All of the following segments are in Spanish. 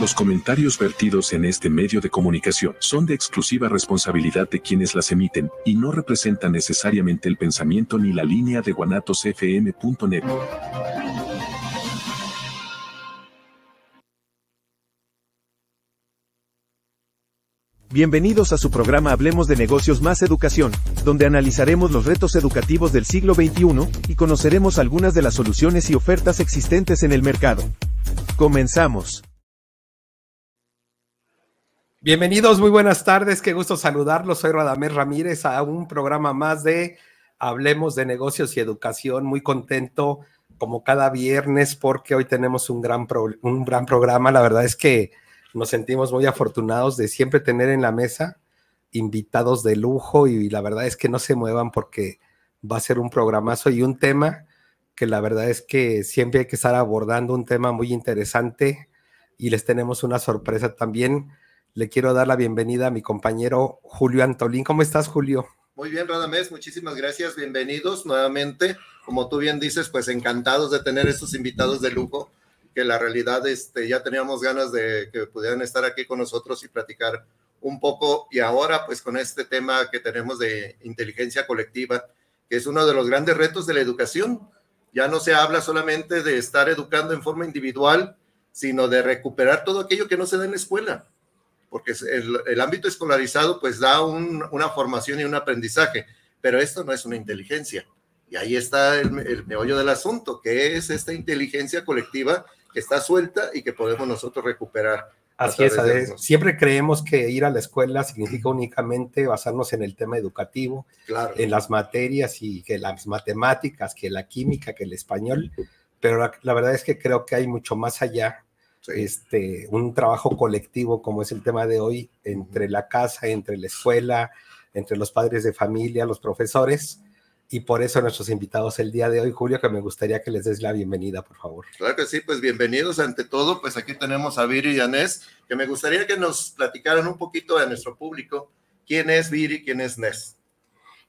Los comentarios vertidos en este medio de comunicación son de exclusiva responsabilidad de quienes las emiten y no representan necesariamente el pensamiento ni la línea de guanatosfm.net. Bienvenidos a su programa Hablemos de Negocios más Educación, donde analizaremos los retos educativos del siglo XXI y conoceremos algunas de las soluciones y ofertas existentes en el mercado. Comenzamos. Bienvenidos, muy buenas tardes, qué gusto saludarlos. Soy Radamés Ramírez a un programa más de Hablemos de Negocios y Educación. Muy contento como cada viernes porque hoy tenemos un gran, un gran programa. La verdad es que nos sentimos muy afortunados de siempre tener en la mesa invitados de lujo y la verdad es que no se muevan porque va a ser un programazo y un tema que la verdad es que siempre hay que estar abordando un tema muy interesante y les tenemos una sorpresa también le quiero dar la bienvenida a mi compañero Julio Antolín. ¿Cómo estás, Julio? Muy bien, Radamés, muchísimas gracias, bienvenidos nuevamente. Como tú bien dices, pues encantados de tener estos invitados de lujo, que la realidad este, ya teníamos ganas de que pudieran estar aquí con nosotros y platicar un poco. Y ahora, pues con este tema que tenemos de inteligencia colectiva, que es uno de los grandes retos de la educación. Ya no se habla solamente de estar educando en forma individual, sino de recuperar todo aquello que no se da en la escuela porque el, ámbito escolarizado pues da una formación y un aprendizaje, pero esto no es una inteligencia. Y ahí está el, meollo del asunto, que es esta inteligencia colectiva que está suelta y que podemos nosotros recuperar. Así es, siempre creemos que ir a la escuela significa únicamente basarnos en el tema educativo, en las materias y que las matemáticas, que la química, que el español, pero la verdad es que creo que hay mucho más allá este, un trabajo colectivo como es el tema de hoy, entre la casa, entre la escuela, entre los padres de familia, los profesores. Y por eso nuestros invitados el día de hoy, Julio, que me gustaría que les des la bienvenida, por favor. Claro que sí, pues bienvenidos ante todo. Pues aquí tenemos a Viri y Anés, que me gustaría que nos platicaran un poquito a nuestro público quién es Viri, quién es Nes.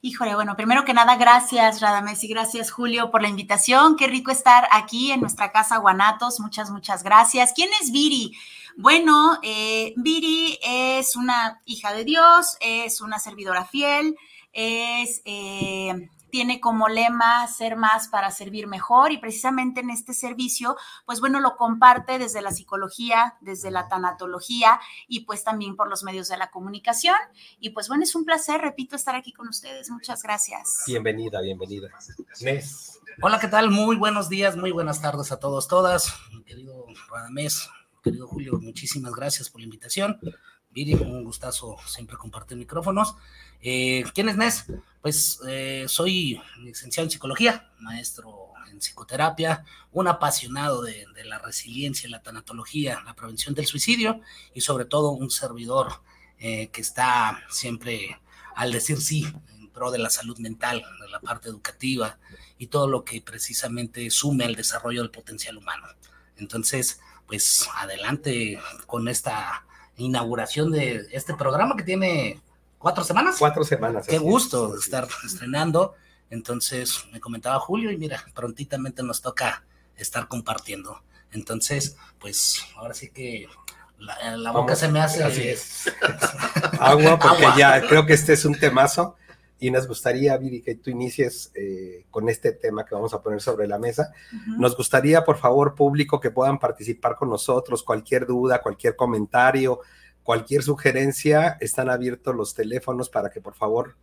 Híjole, bueno, primero que nada, gracias Radames y gracias Julio por la invitación. Qué rico estar aquí en nuestra casa Guanatos. Muchas, muchas gracias. ¿Quién es Viri? Bueno, eh, Viri es una hija de Dios, es una servidora fiel, es eh, tiene como lema ser más para servir mejor y precisamente en este servicio, pues bueno, lo comparte desde la psicología, desde la tanatología y pues también por los medios de la comunicación. Y pues bueno, es un placer, repito, estar aquí con ustedes. Muchas gracias. Bienvenida, bienvenida. Nes. Hola, ¿qué tal? Muy buenos días, muy buenas tardes a todos, todas. Mi querido Radamés, querido Julio, muchísimas gracias por la invitación. Viri, un gustazo siempre compartir micrófonos. Eh, ¿Quién es Nes? Pues eh, soy licenciado en psicología, maestro en psicoterapia, un apasionado de, la resiliencia, la tanatología, la prevención del suicidio y sobre todo un servidor eh, que está siempre al decir sí en pro de la salud mental, de la parte educativa y todo lo que precisamente sume al desarrollo del potencial humano. Entonces, pues adelante con esta inauguración de este programa que tiene cuatro semanas. Cuatro semanas. Qué gusto estar estrenando. Entonces me comentaba Julio y mira, prontitamente nos toca estar compartiendo. Entonces, pues ahora sí que la, boca se me hace. Así es. Agua, porque ya creo que este es un temazo y nos gustaría, Viri, que tú inicies eh, con este tema que vamos a poner sobre la mesa. Nos gustaría, por favor, público, que puedan participar con nosotros, cualquier duda, cualquier comentario, cualquier sugerencia, están abiertos los teléfonos para que por favor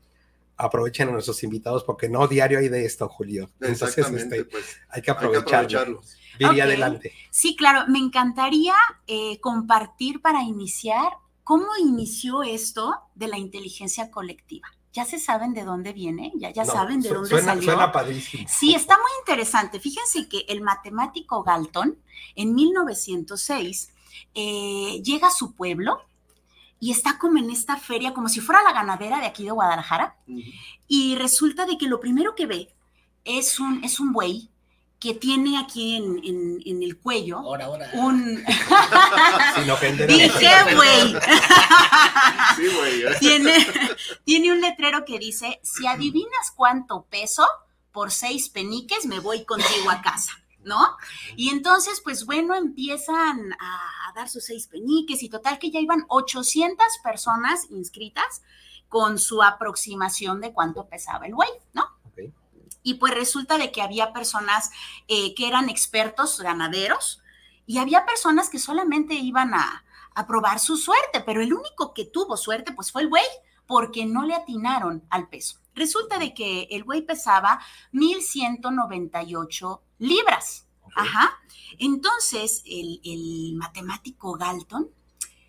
aprovechen a nuestros invitados, porque no diario hay de esto, Julio. Entonces, este, pues, hay que aprovecharlos. Viri, adelante. Sí, claro, me encantaría eh, compartir para iniciar cómo inició esto de la inteligencia colectiva. ¿Ya se saben de dónde viene? ¿Ya, ya saben de dónde suena, salió? Suena padrísimo. Sí, está muy interesante. Fíjense que el matemático Galton, en 1906, eh, llega a su pueblo y está como en esta feria, como si fuera la ganadera de aquí de Guadalajara, y resulta de que lo primero que ve es un, es un buey que tiene aquí en, el cuello ahora, ahora. un... Sin Dije, güey. sí, güey. ¿eh? tiene, tiene un letrero que dice, si adivinas cuánto peso, por seis peniques me voy contigo a casa. ¿no? Y entonces, pues bueno, empiezan a dar sus seis peniques y total que ya iban 800 personas inscritas con su aproximación de cuánto pesaba el güey, ¿no? Y pues resulta de que había personas eh, que eran expertos ganaderos y había personas que solamente iban a, a probar su suerte, pero el único que tuvo suerte pues fue el güey, porque no le atinaron al peso. Resulta de que el güey pesaba 1198 libras. Ajá. Entonces, el, el, matemático Galton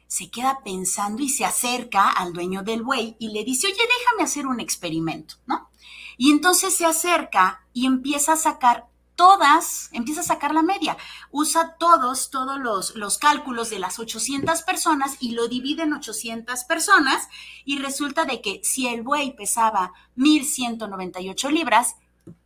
se queda pensando y se acerca al dueño del buey y le dice, oye, déjame hacer un experimento, ¿no? Y entonces se acerca y empieza a sacar todas, empieza a sacar la media, usa todos, todos los, los cálculos de las 800 personas y lo divide en 800 personas y resulta de que si el buey pesaba 1198 libras,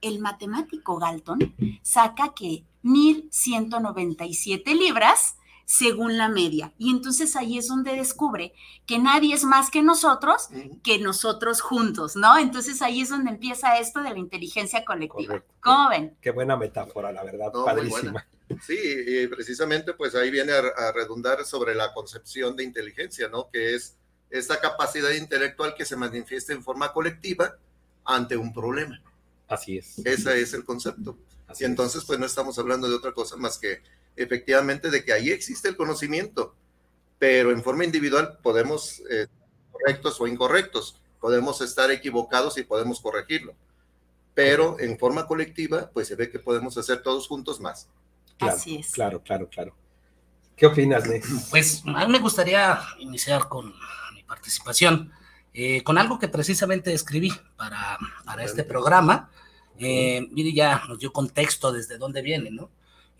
el matemático Galton saca que 1197 libras según la media. Y entonces ahí es donde descubre que nadie es más que nosotros, que nosotros juntos, ¿no? Entonces ahí es donde empieza esto de la inteligencia colectiva. ¿Cómo ven? Qué buena metáfora, la verdad, padrísima. Sí, y precisamente pues ahí viene a, redundar sobre la concepción de inteligencia, ¿no? Que es esta capacidad intelectual que se manifiesta en forma colectiva ante un problema. Así es. Ese es el concepto. y entonces, pues no estamos hablando de otra cosa más que efectivamente de que ahí existe el conocimiento, pero en forma individual podemos eh, correctos o incorrectos, podemos estar equivocados y podemos corregirlo, pero en forma colectiva, pues se ve que podemos hacer todos juntos más. Claro, Así es. Claro, claro, claro. ¿Qué opinas, Nick? Pues a mí me gustaría iniciar con mi participación, eh, con algo que precisamente escribí para, para este programa. Eh, mire, ya nos dio contexto desde dónde viene, ¿no?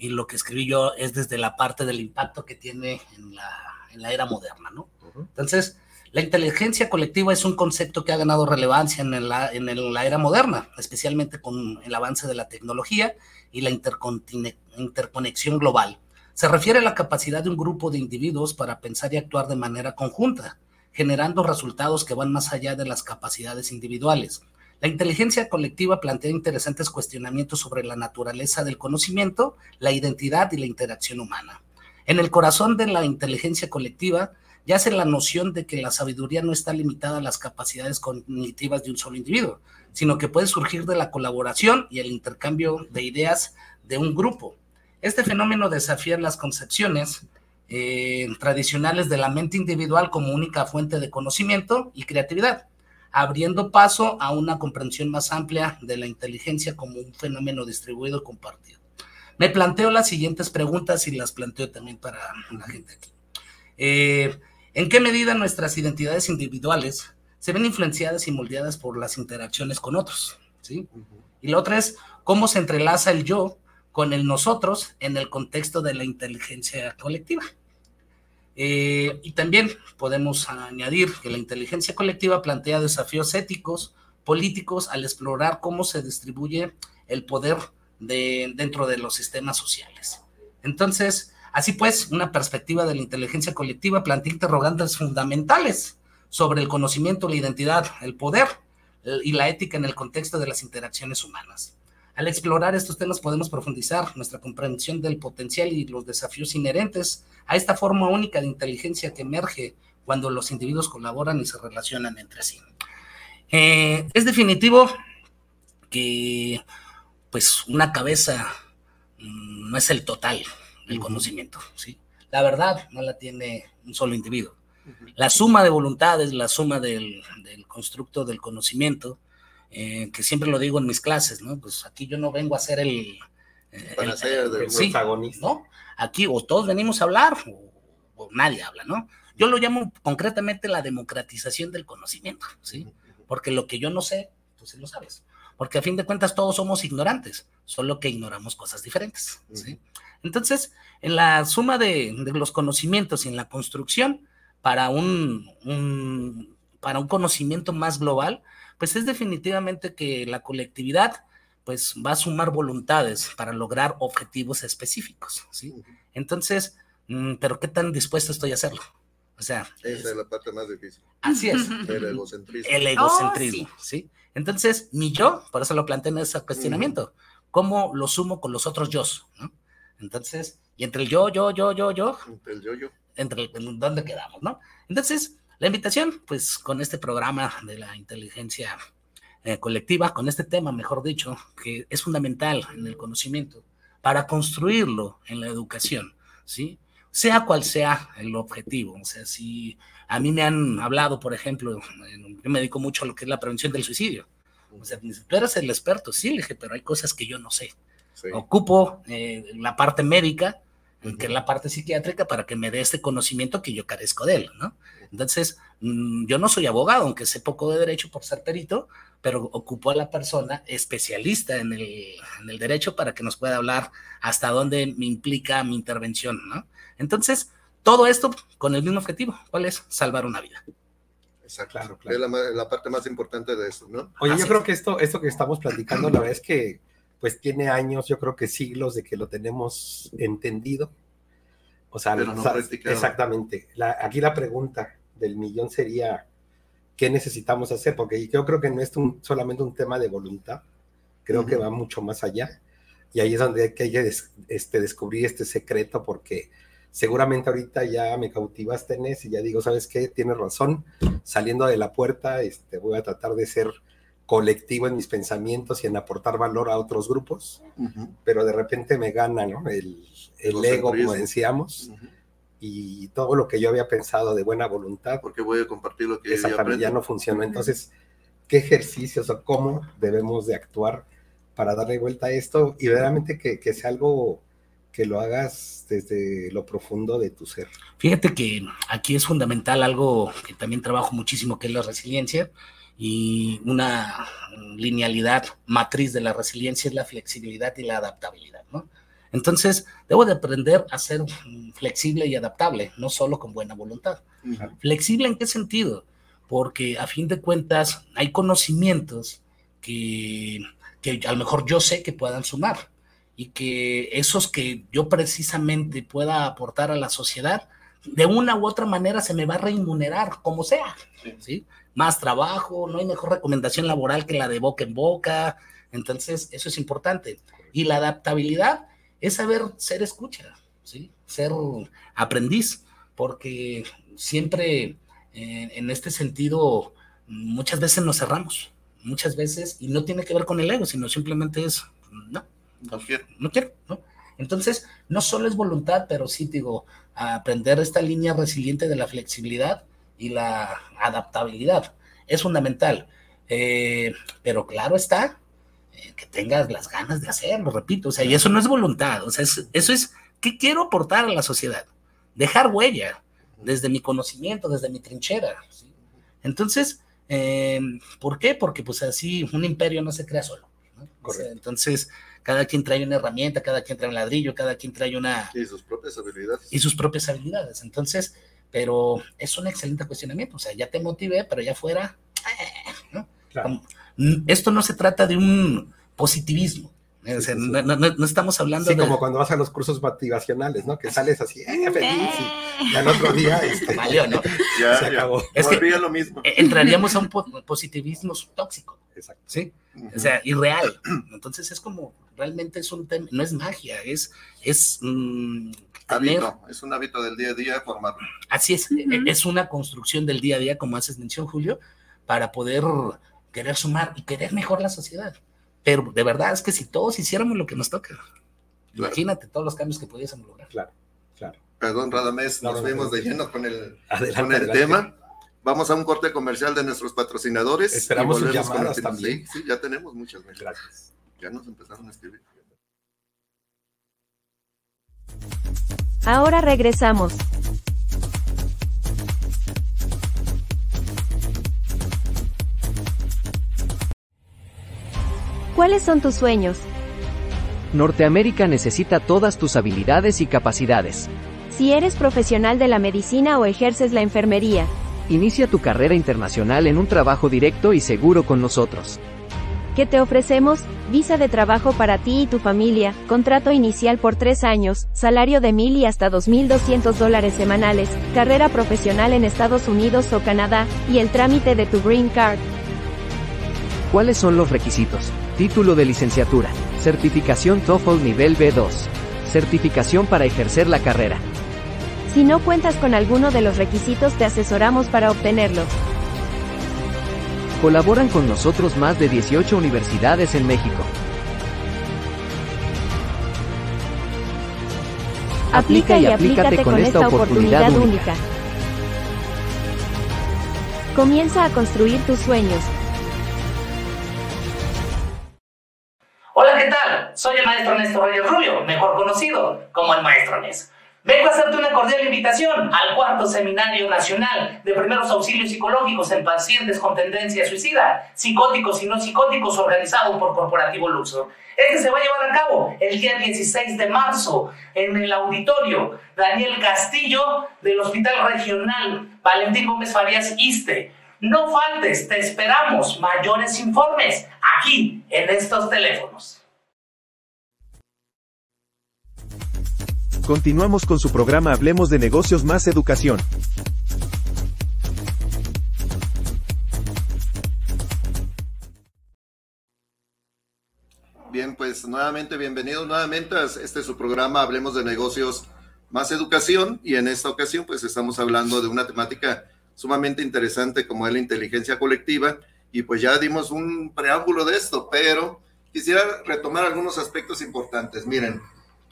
y lo que escribí yo es desde la parte del impacto que tiene en la, en la era moderna, ¿no? Entonces, la inteligencia colectiva es un concepto que ha ganado relevancia en la, en la era moderna, especialmente con el avance de la tecnología y la interconexión global. Se refiere a la capacidad de un grupo de individuos para pensar y actuar de manera conjunta, generando resultados que van más allá de las capacidades individuales. La inteligencia colectiva plantea interesantes cuestionamientos sobre la naturaleza del conocimiento, la identidad y la interacción humana. En el corazón de la inteligencia colectiva yace la noción de que la sabiduría no está limitada a las capacidades cognitivas de un solo individuo, sino que puede surgir de la colaboración y el intercambio de ideas de un grupo. Este fenómeno desafía las concepciones eh, tradicionales de la mente individual como única fuente de conocimiento y creatividad abriendo paso a una comprensión más amplia de la inteligencia como un fenómeno distribuido y compartido. Me planteo las siguientes preguntas y las planteo también para la gente aquí. Eh, ¿En qué medida nuestras identidades individuales se ven influenciadas y moldeadas por las interacciones con otros? Y la otra es, ¿cómo se entrelaza el yo con el nosotros en el contexto de la inteligencia colectiva? Eh, y también podemos añadir que la inteligencia colectiva plantea desafíos éticos, políticos, al explorar cómo se distribuye el poder de, dentro de los sistemas sociales. Entonces, así pues, una perspectiva de la inteligencia colectiva plantea interrogantes fundamentales sobre el conocimiento, la identidad, el poder y la ética en el contexto de las interacciones humanas. Al explorar estos temas podemos profundizar nuestra comprensión del potencial y los desafíos inherentes a esta forma única de inteligencia que emerge cuando los individuos colaboran y se relacionan entre sí. Eh, es definitivo que pues una cabeza mm, no es el total del conocimiento, ¿sí? La verdad no la tiene un solo individuo. La suma de voluntades, la suma del, del constructo del conocimiento, eh, que siempre lo digo en mis clases, ¿no? Pues aquí yo no vengo a ser el, eh, Para ser el, protagonista. ¿no? Aquí o todos venimos a hablar o, nadie habla, ¿no? Yo lo llamo concretamente la democratización del conocimiento, ¿sí? Porque lo que yo no sé, tú sí lo sabes. Porque a fin de cuentas todos somos ignorantes, solo que ignoramos cosas diferentes, ¿sí? Entonces, en la suma de, los conocimientos y en la construcción para un, para un conocimiento más global, pues es definitivamente que la colectividad pues va a sumar voluntades para lograr objetivos específicos, ¿sí? Entonces, mm, pero ¿qué tan dispuesto estoy a hacerlo? O sea... Esa es, la parte más difícil. Así es. El egocentrismo. El egocentrismo, oh, ¿sí? Entonces, ni yo, por eso lo planteé en ese cuestionamiento, cómo lo sumo con los otros yo, ¿no? Entonces, y entre el yo, yo, yo, yo, yo. Entre el yo, yo. Entre el, dónde quedamos, ¿no? Entonces, la invitación, pues con este programa de la inteligencia eh, colectiva, con este tema, mejor dicho, que es fundamental en el conocimiento, para construirlo en la educación, ¿sí? Sea cual sea el objetivo. O sea, si a mí me han hablado, por ejemplo, yo me dedico mucho a lo que es la prevención del suicidio. O sea, tú eres el experto, sí, le dije, pero hay cosas que yo no sé. Ocupo eh, la parte médica, que es la parte psiquiátrica, para que me dé este conocimiento que yo carezco de él, ¿no? Entonces, mm, yo no soy abogado, aunque sé poco de derecho por ser perito, pero ocupo a la persona especialista en el, en el derecho para que nos pueda hablar hasta dónde me implica mi intervención, ¿no? Entonces, todo esto con el mismo objetivo, ¿cuál es? Salvar una vida. Exacto. Claro, claro. Es la, la, parte más importante de esto, ¿no? Oye, yo creo que esto, esto que estamos platicando, la verdad es que pues tiene años, yo creo que siglos de que lo tenemos entendido. O sea, exactamente. aquí la pregunta del millón sería, ¿qué necesitamos hacer? Porque yo creo que no es solamente un tema de voluntad, creo que va mucho más allá. Y ahí es donde hay que este, descubrir este secreto, porque seguramente ahorita ya me cautivaste en y ya digo, ¿sabes qué? Tienes razón. Saliendo de la puerta, este, voy a tratar de ser colectivo en mis pensamientos y en aportar valor a otros grupos, pero de repente me gana ¿no? el, el ego, como decíamos, y todo lo que yo había pensado de buena voluntad. Porque voy a compartir lo que Exactamente, ya no funcionó. Entonces, ¿qué ejercicios o cómo debemos de actuar para darle vuelta a esto y verdaderamente que, que sea algo que lo hagas desde lo profundo de tu ser? Fíjate que aquí es fundamental algo que también trabajo muchísimo, que es la resiliencia y una linealidad matriz de la resiliencia es la flexibilidad y la adaptabilidad, ¿no? Entonces, debo de aprender a ser flexible y adaptable, no solo con buena voluntad. ¿Flexible en qué sentido? Porque a fin de cuentas hay conocimientos que, que a lo mejor yo sé que puedan sumar y que esos que yo precisamente pueda aportar a la sociedad, de una u otra manera se me va a remunerar, como sea, ¿sí? Más trabajo, no hay mejor recomendación laboral que la de boca en boca, entonces eso es importante. Y la adaptabilidad es saber ser escucha, ¿sí? Ser aprendiz, porque siempre eh, en este sentido muchas veces nos cerramos, muchas veces, y no tiene que ver con el ego, sino simplemente es, no, no quiero, no quiero, ¿no? Entonces, no solo es voluntad, pero sí, digo, aprender esta línea resiliente de la flexibilidad y la adaptabilidad. Es fundamental. Eh, pero claro está, eh, que tengas las ganas de hacerlo, repito, o sea, y eso no es voluntad, o sea, eso es, ¿qué quiero aportar a la sociedad? Dejar huella desde mi conocimiento, desde mi trinchera. Entonces, eh, ¿por qué? Porque pues así un imperio no se crea solo. entonces, cada quien trae una herramienta, cada quien trae un ladrillo, cada quien trae una... Y sus propias habilidades. Y sus propias habilidades. Entonces, pero es un excelente cuestionamiento. O sea, ya te motivé, pero ya fuera... Eh, esto no se trata de un positivismo. no, estamos hablando sí, como cuando vas a los cursos motivacionales, ¿no? Que sales así, eh, feliz, y, al otro día este, Valió, ¿no? ya, se acabó. Es que lo mismo. entraríamos a un positivismo tóxico. Exacto. ¿Sí? O sea, irreal. Entonces es como, realmente es un tema, no es magia, es, es hábito, es un hábito del día a día formado. Así es, e, es una construcción del día a día, como haces mención, Julio, para poder querer sumar y querer mejor la sociedad. Pero de verdad es que si todos hiciéramos lo que nos toca, imagínate todos los cambios que pudiésemos lograr. Claro, claro. Perdón, Radamés, nos fuimos de lleno con el, con el tema. Vamos a un corte comercial de nuestros patrocinadores. Esperamos sus llamadas también. Sí, ya tenemos muchas. Gracias. Ya nos empezaron a escribir. Ahora regresamos. ¿Cuáles son tus sueños? Norteamérica necesita todas tus habilidades y capacidades. Si eres profesional de la medicina o ejerces la enfermería, Inicia tu carrera internacional en un trabajo directo y seguro con nosotros. ¿Qué te ofrecemos? Visa de trabajo para ti y tu familia, contrato inicial por tres años, salario de mil y hasta 2.200 dólares semanales, carrera profesional en Estados Unidos o Canadá, y el trámite de tu Green Card. ¿Cuáles son los requisitos? Título de licenciatura, Certificación TOEFL nivel B2. Certificación para ejercer la carrera. Si no cuentas con alguno de los requisitos te asesoramos para obtenerlo. Colaboran con nosotros más de 18 universidades en México. Aplica y aplícate con esta oportunidad única. Comienza a construir tus sueños. Hola, ¿qué tal? Soy el maestro Néstor Reyes Rubio, mejor conocido como el maestro Nes. Vengo a hacerte una cordial invitación al cuarto Seminario Nacional de Primeros Auxilios Psicológicos en Pacientes con Tendencia Suicida, Psicóticos y No Psicóticos, organizado por Corporativo Luxor. Este se va a llevar a cabo el día 16 de marzo en el auditorio Daniel Castillo del Hospital Regional Valentín Gómez Farías Iste. No faltes, te esperamos. Mayores informes aquí en estos teléfonos. Continuamos con su programa Hablemos de negocios más educación. Bien, pues nuevamente bienvenidos nuevamente a este es su programa Hablemos de negocios más educación y en esta ocasión pues estamos hablando de una temática sumamente interesante como es la inteligencia colectiva y pues ya dimos un preámbulo de esto, pero quisiera retomar algunos aspectos importantes. Miren,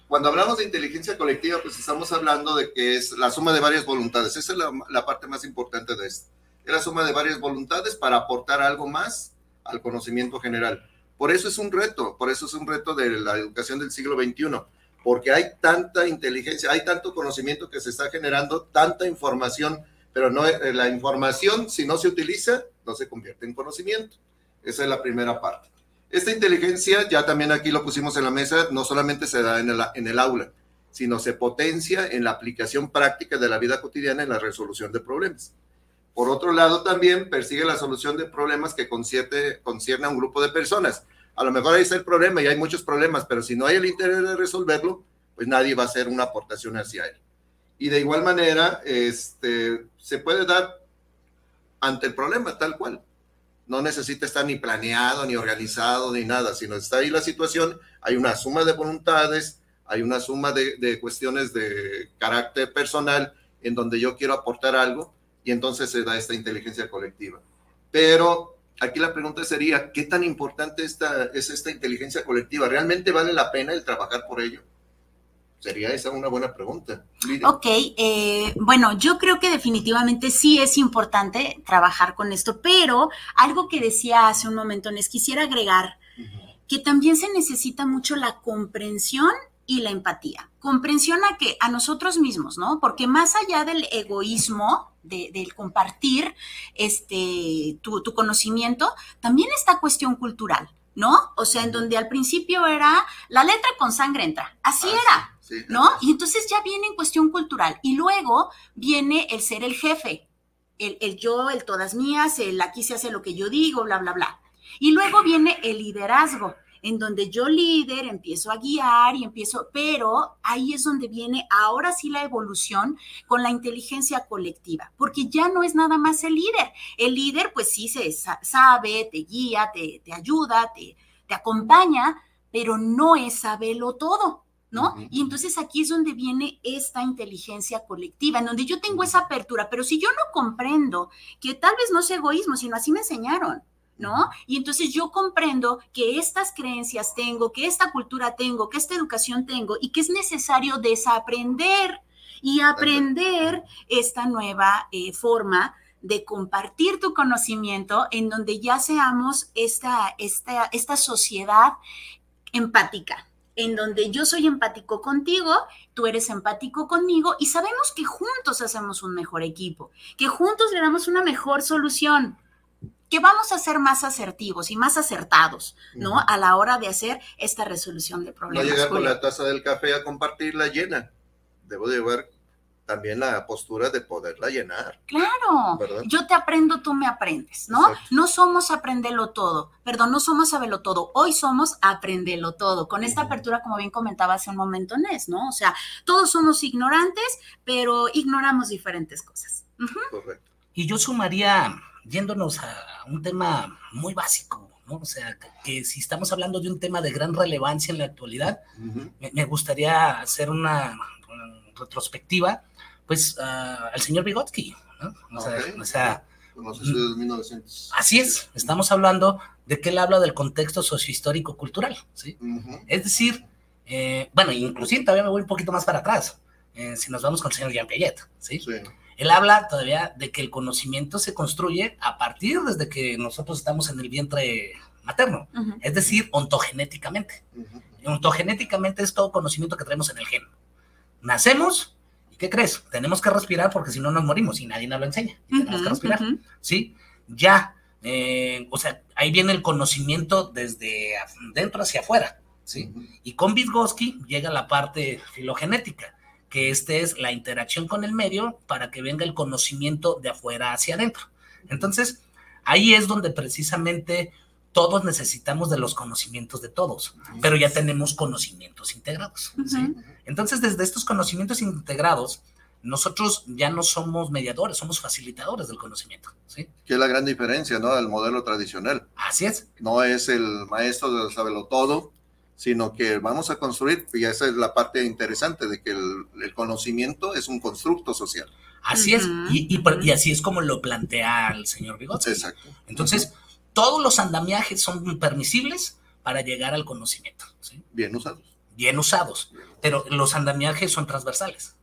cuando hablamos de inteligencia colectiva, pues estamos hablando de que es la suma de varias voluntades. Esa es la, la, parte más importante de esto. Es la suma de varias voluntades para aportar algo más al conocimiento general. Por eso es un reto, por eso es un reto de la educación del siglo XXI, porque hay tanta inteligencia, hay tanto conocimiento que se está generando, tanta información, pero no eh, la información, si no se utiliza, no se convierte en conocimiento. Esa es la primera parte. Esta inteligencia, ya también aquí lo pusimos en la mesa, no solamente se da en el, aula, sino se potencia en la aplicación práctica de la vida cotidiana en la resolución de problemas. Por otro lado, también persigue la solución de problemas que concierne, concierne a un grupo de personas. A lo mejor ahí está el problema y hay muchos problemas, pero si no hay el interés de resolverlo, pues nadie va a hacer una aportación hacia él. Y de igual manera, este, se puede dar ante el problema tal cual no necesita estar ni planeado, ni organizado, ni nada, sino está ahí la situación, hay una suma de voluntades, hay una suma de, cuestiones de carácter personal en donde yo quiero aportar algo y entonces se da esta inteligencia colectiva. Pero aquí la pregunta sería, ¿qué tan importante esta, es esta inteligencia colectiva? ¿Realmente vale la pena el trabajar por ello? Sería esa una buena pregunta. Lidia. Ok, eh, bueno, yo creo que definitivamente sí es importante trabajar con esto, pero algo que decía hace un momento, les quisiera agregar uh -huh. que también se necesita mucho la comprensión y la empatía. Comprensión a que a nosotros mismos, ¿no? Porque más allá del egoísmo, de, del compartir este, tu, tu conocimiento, también está cuestión cultural. ¿no? O sea, en donde al principio era la letra con sangre entra, así ah, era, sí, ¿no? Y entonces ya viene en cuestión cultural y luego viene el ser el jefe, el, el, yo, el todas mías, el aquí se hace lo que yo digo, bla, bla, bla. Y luego viene el liderazgo, en donde yo líder empiezo a guiar y empiezo, pero ahí es donde viene ahora sí la evolución con la inteligencia colectiva, porque ya no es nada más el líder. El líder pues sí se sabe, te guía, te, te ayuda, te, te acompaña, pero no es saberlo todo. ¿No? Uh -huh. Y entonces aquí es donde viene esta inteligencia colectiva, en donde yo tengo esa apertura, pero si yo no comprendo que tal vez no es egoísmo, sino así me enseñaron, ¿no? Y entonces yo comprendo que estas creencias tengo, que esta cultura tengo, que esta educación tengo y que es necesario desaprender y aprender esta nueva eh, forma de compartir tu conocimiento en donde ya seamos esta, esta, esta sociedad empática, en donde yo soy empático contigo, tú eres empático conmigo y sabemos que juntos hacemos un mejor equipo, que juntos le damos una mejor solución que vamos a ser más asertivos y más acertados, ¿no? Uh -huh. A la hora de hacer esta resolución de problemas. No llegar con la taza del café a compartirla llena. Debo de llevar también la postura de poderla llenar. Claro, ¿verdad? yo te aprendo, tú me aprendes, ¿no? Exacto. No somos aprenderlo todo, perdón, no somos saberlo todo, hoy somos aprenderlo todo, con esta uh -huh. apertura, como bien comentaba hace un momento Nes, ¿no? O sea, todos somos ignorantes, pero ignoramos diferentes cosas. Uh -huh. Correcto. Y yo sumaría, yéndonos a un tema muy básico, ¿no? O sea, que, si estamos hablando de un tema de gran relevancia en la actualidad, me, gustaría hacer una, retrospectiva, pues, al señor Vygotsky, ¿no? O sea, Así es, estamos hablando de que él habla del contexto sociohistórico cultural, ¿sí? Es decir, eh, bueno, inclusive todavía me voy un poquito más para atrás, eh, si nos vamos con el señor Jean Piaget, ¿sí? Él habla todavía de que el conocimiento se construye a partir desde que nosotros estamos en el vientre materno, es decir, ontogenéticamente. Ontogenéticamente es todo conocimiento que traemos en el gen. Nacemos, ¿y qué crees? Tenemos que respirar porque si no nos morimos y nadie nos lo enseña. tenemos que respirar, ¿sí? Ya, eh, o sea, ahí viene el conocimiento desde dentro hacia afuera, ¿sí? Y con Vygotsky llega la parte filogenética, que este es la interacción con el medio para que venga el conocimiento de afuera hacia adentro. Entonces, ahí es donde precisamente todos necesitamos de los conocimientos de todos, pero ya tenemos conocimientos integrados. ¿sí? Entonces, desde estos conocimientos integrados, nosotros ya no somos mediadores, somos facilitadores del conocimiento. ¿sí? Que es la gran diferencia, ¿no? Del modelo tradicional. Así es. No es el maestro de saberlo todo, sino que vamos a construir, y esa es la parte interesante de que el, conocimiento es un constructo social. Así es, y, y, así es como lo plantea el señor Vygotsky. Exacto. Entonces, todos los andamiajes son permisibles para llegar al conocimiento. ¿sí? Bien usados. Bien usados, pero los andamiajes son transversales.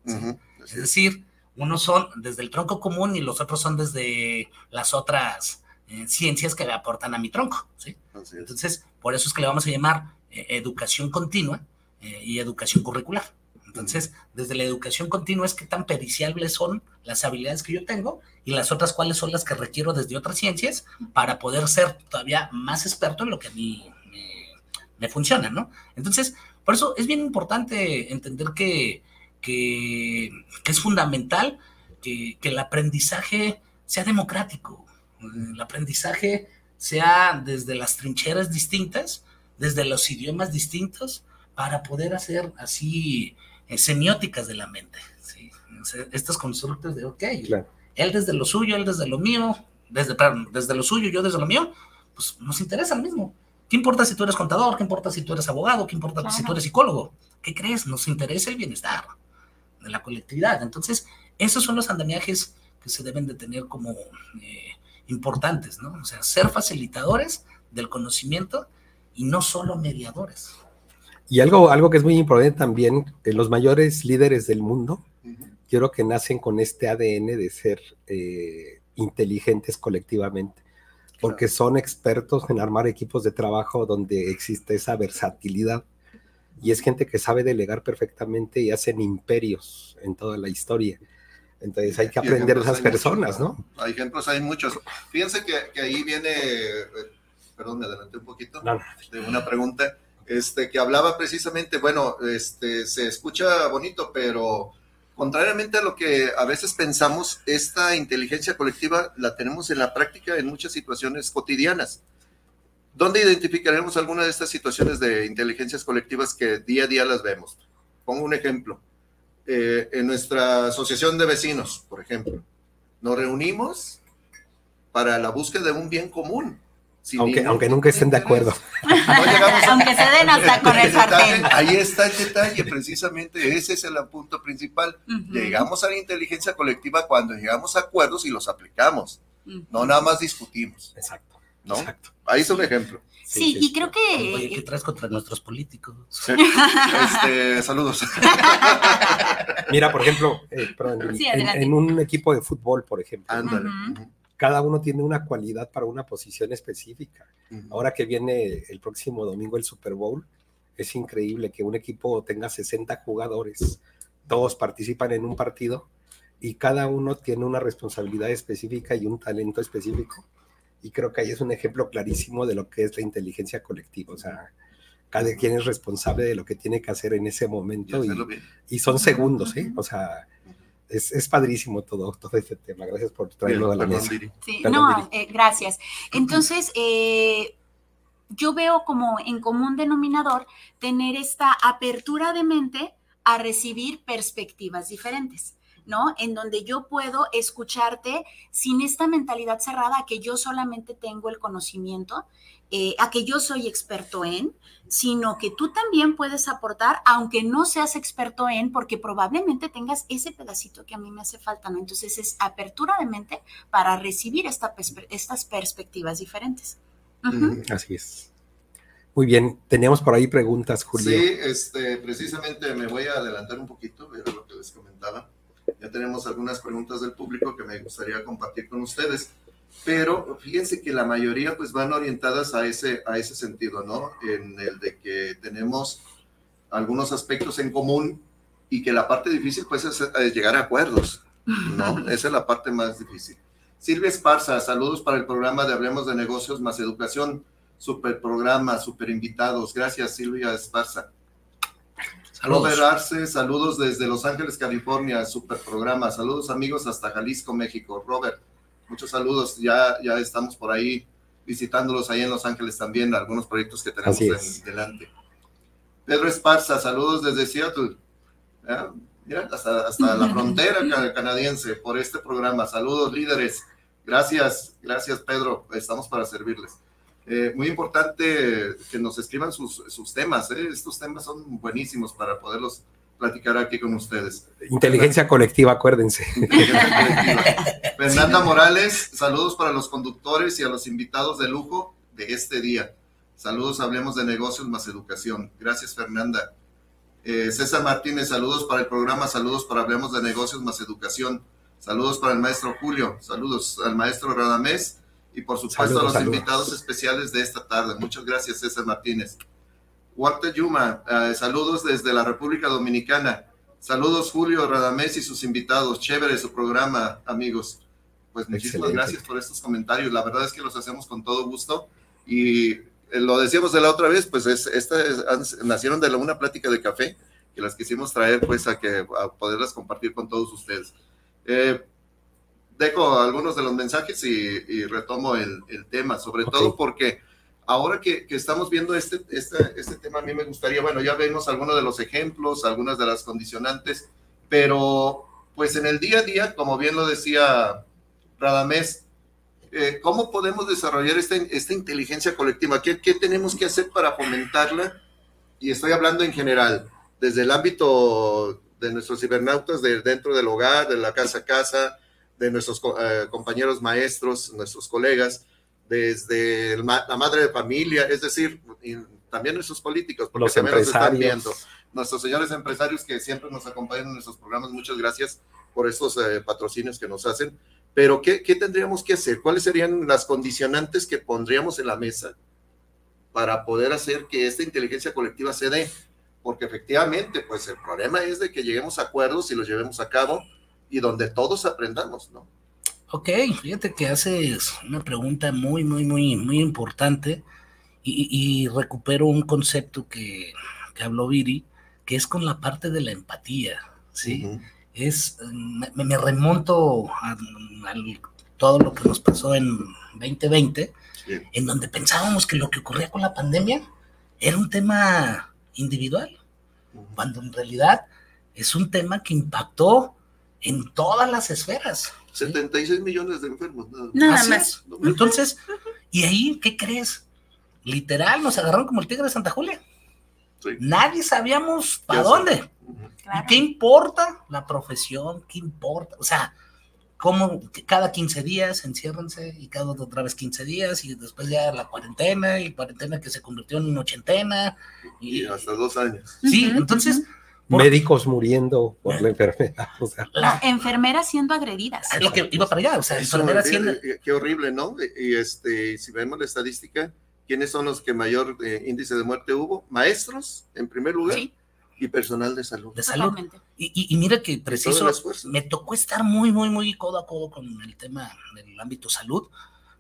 Es decir, unos son desde el tronco común y los otros son desde las otras eh, ciencias que le aportan a mi tronco. ¿sí? Entonces, por eso es que le vamos a llamar eh, educación continua eh, y educación curricular. Entonces, desde la educación continua es qué tan periciables son las habilidades que yo tengo y las otras cuáles son las que requiero desde otras ciencias para poder ser todavía más experto en lo que a mí me, funciona, ¿no? Entonces, por eso es bien importante entender que, que, es fundamental que, que el aprendizaje sea democrático, el aprendizaje sea desde las trincheras distintas, desde los idiomas distintos, para poder hacer así eh, semióticas de la mente. ¿sí? estos constructos de, ok, él desde lo suyo, él desde lo mío, desde, perdón, desde lo suyo, yo desde lo mío, pues nos interesa lo mismo. ¿Qué importa si tú eres contador? ¿Qué importa si tú eres abogado? ¿Qué importa si tú eres psicólogo? ¿Qué crees? Nos interesa el bienestar de la colectividad. Entonces, esos son los andamiajes que se deben de tener como eh, importantes, ¿no? O sea, ser facilitadores del conocimiento y no solo mediadores. Y algo, algo que es muy importante también, eh, los mayores líderes del mundo, yo creo que nacen con este ADN de ser eh, inteligentes colectivamente, porque son expertos en armar equipos de trabajo donde existe esa versatilidad y es gente que sabe delegar perfectamente y hacen imperios en toda la historia. Entonces hay que aprender de esas personas, ¿no? Hay ejemplos, hay muchos. Fíjense que, que ahí viene, eh, perdón, me adelanté un poquito, de una pregunta este, que hablaba precisamente, bueno, este, se escucha bonito, pero contrariamente a lo que a veces pensamos, esta inteligencia colectiva la tenemos en la práctica en muchas situaciones cotidianas. ¿Dónde identificaremos alguna de estas situaciones de inteligencias colectivas que día a día las vemos? Pongo un ejemplo. Eh, en nuestra asociación de vecinos, por ejemplo, nos reunimos para la búsqueda de un bien común aunque, aunque nunca estén de acuerdo. aunque se den hasta con el sartén. Ahí está el detalle, precisamente ese es el punto principal. Llegamos a la inteligencia colectiva cuando llegamos a acuerdos y los aplicamos. No nada más discutimos. Exacto. ¿no? Ahí es un ejemplo. Sí, y creo que... Oye, ¿qué traes contra nuestros políticos? Este, saludos. Mira, por ejemplo, eh, en, un equipo de fútbol, por ejemplo, cada uno tiene una cualidad para una posición específica. Ahora que viene el próximo domingo el Super Bowl, es increíble que un equipo tenga 60 jugadores, todos participan en un partido y cada uno tiene una responsabilidad específica y un talento específico. Y creo que ahí es un ejemplo clarísimo de lo que es la inteligencia colectiva. O sea, cada quien es responsable de lo que tiene que hacer en ese momento y, y son segundos, ¿eh? O sea, es, padrísimo todo, todo este tema. Gracias por traerlo a la mesa. Sí, no, eh, gracias. Entonces, eh, yo veo como en común denominador tener esta apertura de mente a recibir perspectivas diferentes. ¿No? En donde yo puedo escucharte sin esta mentalidad cerrada a que yo solamente tengo el conocimiento, eh, a que yo soy experto en, sino que tú también puedes aportar, aunque no seas experto en, porque probablemente tengas ese pedacito que a mí me hace falta, ¿no? Entonces es apertura de mente para recibir esta estas perspectivas diferentes. Así es. Muy bien, teníamos por ahí preguntas, Julio. Sí, este, precisamente me voy a adelantar un poquito, de lo que les comentaba. Ya tenemos algunas preguntas del público que me gustaría compartir con ustedes pero fíjense que la mayoría pues van orientadas a ese, a ese sentido, ¿no? En el de que tenemos algunos aspectos en común y que la parte difícil pues es, llegar a acuerdos, ¿no? Esa es la parte más difícil. Silvia Esparza, saludos para el programa de Hablemos de Negocios más Educación. Super programa, super invitados. Gracias, Silvia Esparza. Saludos. Robert Arce, saludos desde Los Ángeles, California, super programa. Saludos amigos hasta Jalisco, México. Robert, muchos saludos. Ya, ya estamos por ahí visitándolos ahí en Los Ángeles también, algunos proyectos que tenemos en, delante. Pedro Esparza, saludos desde Seattle. Mira, hasta, hasta la frontera canadiense por este programa. Saludos, líderes. Gracias, gracias, Pedro. Estamos para servirles. Eh, muy importante que nos escriban sus, sus temas. ¿eh? Estos temas son buenísimos para poderlos platicar aquí con ustedes. Inteligencia colectiva, acuérdense. Fernanda Morales, saludos para los conductores y a los invitados de lujo de este día. Saludos, hablemos de negocios más educación. Gracias, Fernanda. Eh, César Martínez, saludos para el programa, saludos para Hablemos de negocios más educación. Saludos para el maestro Julio, saludos al maestro Radamés y por supuesto a los invitados especiales de esta tarde. Muchas gracias, César Martínez. Walter Yuma, eh, saludos desde la República Dominicana. Saludos Julio Radamés y sus invitados. Chévere su programa, amigos. Pues muchísimas gracias por estos comentarios. La verdad es que los hacemos con todo gusto. Y eh, lo decíamos de la otra vez, pues es, estas nacieron de una plática de café que las quisimos traer pues a, que, a poderlas compartir con todos ustedes. Eh, dejo algunos de los mensajes y, retomo el, tema, sobre todo porque ahora que, estamos viendo este, este, este, tema, a mí me gustaría, bueno, ya vemos algunos de los ejemplos, algunas de las condicionantes, pero pues en el día a día, como bien lo decía Radamés, eh, ¿cómo podemos desarrollar esta, esta inteligencia colectiva? ¿Qué, ¿Qué, tenemos que hacer para fomentarla? Y estoy hablando en general, desde el ámbito de nuestros cibernautas, de dentro del hogar, de la casa a casa, de nuestros eh, compañeros maestros, nuestros colegas, desde la madre de familia, es decir, también nuestros políticos, porque los empresarios. están viendo. Nuestros señores empresarios que siempre nos acompañan en nuestros programas, muchas gracias por estos eh, patrocinios que nos hacen. Pero, ¿qué, ¿qué tendríamos que hacer? ¿Cuáles serían las condicionantes que pondríamos en la mesa para poder hacer que esta inteligencia colectiva se dé? Porque efectivamente, pues el problema es de que lleguemos a acuerdos y los llevemos a cabo y donde todos aprendamos, ¿no? Ok, fíjate que haces una pregunta muy, muy, muy, muy importante y, recupero un concepto que, habló Viri, que es con la parte de la empatía, ¿sí? Es, me, remonto a, todo lo que nos pasó en 2020, en donde pensábamos que lo que ocurría con la pandemia era un tema individual, cuando en realidad es un tema que impactó en todas las esferas. 76 millones de enfermos. Nada, más. Entonces, ¿y ahí qué crees? Literal, nos agarraron como el tigre de Santa Julia. Nadie sabíamos para dónde. ¿Qué importa la profesión? ¿Qué importa? O sea, como cada 15 días enciérrense y cada otra vez 15 días y después ya la cuarentena y cuarentena que se convirtió en una ochentena. Y, hasta dos años. Sí, entonces médicos muriendo por la enfermedad. la enfermera siendo agredidas. Es lo que iba para allá, o sea, enfermera siendo... Qué horrible, ¿no? Y este, si vemos la estadística, ¿quiénes son los que mayor eh, índice de muerte hubo? Maestros, en primer lugar. Y personal de salud. De salud. Y, y, mira que preciso, me tocó estar muy, muy, muy codo a codo con el tema del ámbito salud,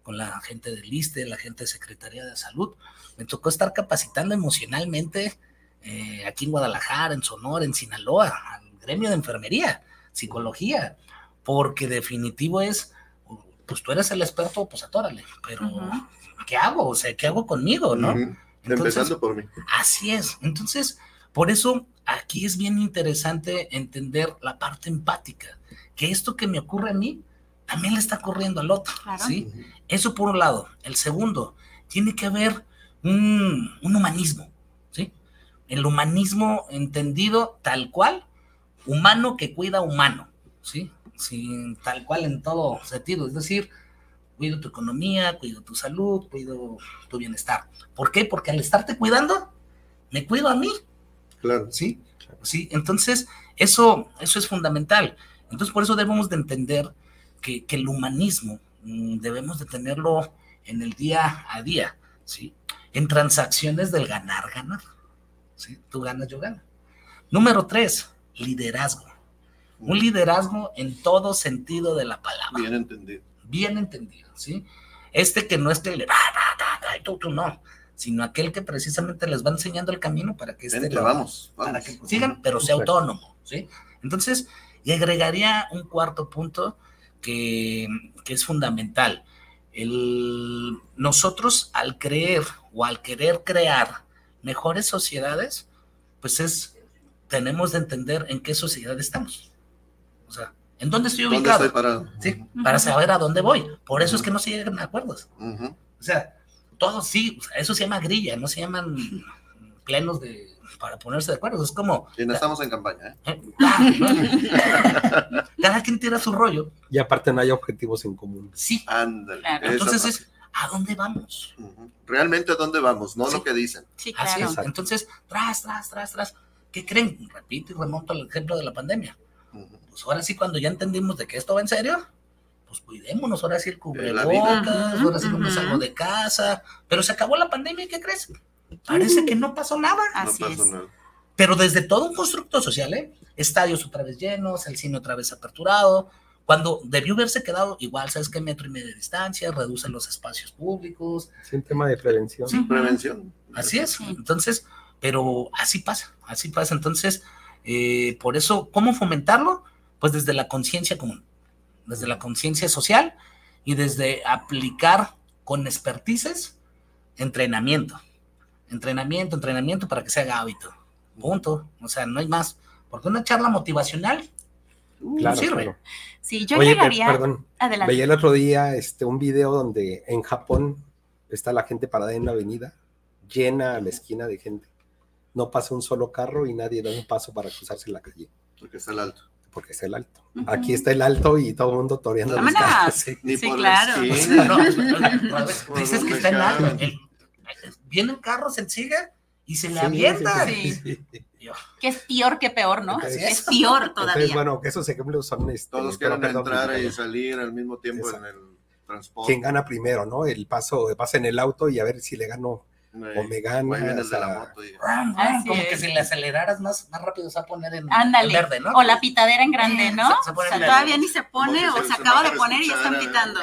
con la gente del ISTE, la gente de Secretaría de Salud. Me tocó estar capacitando emocionalmente eh, aquí en Guadalajara, en Sonora, en Sinaloa, al gremio de enfermería, psicología, porque definitivo es, pues tú eres el experto, pues atórale, pero ¿qué hago? O sea, ¿qué hago conmigo, no? Empezando por mí. Así es. Entonces, Por eso aquí es bien interesante entender la parte empática, que esto que me ocurre a mí también le está ocurriendo al otro, ¿sí? Eso por un lado. El segundo, tiene que haber un, un humanismo. El humanismo entendido tal cual, humano que cuida humano, ¿sí? Sin, tal cual en todo sentido, es decir, cuido tu economía, cuido tu salud, cuido tu bienestar. ¿Por qué? Porque al estarte cuidando, me cuido a mí. Claro. ¿Sí? Sí, entonces eso, eso es fundamental. Entonces por eso debemos de entender que, que el humanismo mm, debemos de tenerlo en el día a día, ¿sí? En transacciones del ganar, ganar. ¿Sí? Tú ganas, yo gano. Número tres, liderazgo. Un liderazgo en todo sentido de la palabra. Bien entendido. Bien entendido, ¿sí? Este que no es que le, tú, tú no, sino aquel que precisamente les va enseñando el camino para que lo- vamos, para vamos. que sigan, pero sea autónomo, ¿sí? Entonces, y agregaría un cuarto punto que, que es fundamental. El, nosotros al creer o al querer crear mejores sociedades, pues es, tenemos de entender en qué sociedad estamos. O sea, ¿en dónde estoy ¿Dónde ubicado? estoy parado? Sí, para saber a dónde voy. Por eso es que no se llegan a acuerdos. Ujú. O sea, todos sí, o sea, eso se llama grilla, no se llaman plenos de para ponerse de acuerdo. Es como Y no estamos en campaña, ¿eh? eh, cada quien tira su rollo. Y aparte no hay objetivos en común. Sí, Ándale. Entonces es ¿a dónde vamos? Realmente a dónde vamos, no Sí. lo que dicen. Sí, Así claro. es. Exacto. Entonces, tras, tras, tras, tras. ¿Qué creen? Repito y remonto al ejemplo de la pandemia. Pues ahora sí, cuando ya entendimos de que esto va en serio, pues cuidémonos. Ahora sí el la vida. cubrebocas, ahora sí no salgo de casa. Pero se acabó la pandemia, ¿y ¿qué crees? Parece que no pasó nada. Así no es. pasa nada. pero desde todo un constructo social, ¿eh? Estadios otra vez llenos, el cine otra vez aperturado, cuando debió haberse quedado igual, ¿sabes qué? Metro y medio de distancia, reducen los espacios públicos, Es un tema de prevención. Sí. Prevención. así es. Entonces, pero así pasa, así pasa. Entonces, eh, por eso, ¿cómo fomentarlo? Pues desde la conciencia común, desde la conciencia social y desde aplicar con expertices entrenamiento. Entrenamiento, entrenamiento para que se haga hábito. Punto. O sea, no hay más. Porque una charla motivacional Claro, sirve. claro. Sí, yo Oye, llegaría. perdón, Adelante. veía el otro día este, un video donde en Japón está la gente parada en la avenida, llena a la esquina de gente. No pasa un solo carro y nadie da un paso para cruzarse la calle, Porque está el alto. porque es el alto. Aquí está el alto y todo el mundo toreando los Vámonos. carros. sí. Ni Sí, por claro. esquina. No, dices que está en alto. el- vienen carros en siga y se le Sí, avienta. sí, sí, sí. Que es peor que peor, ¿no? Es es. peor Entonces, todavía. bueno, que esos ejemplos son... Este, Todos quieren perdón, entrar y salir al mismo tiempo Exacto. en el transporte. ¿Quién gana primero, no? El paso, pasa en el auto y a ver si le gano o me gana. La sea, moto y- ram, ram, Así como es. que si le aceleraras más, más rápido se va a poner en, en verde, ¿no? O la pitadera en grande, ¿no? Se- se pone o sea, todavía ni se pone o se acaba de poner y ya están pitando.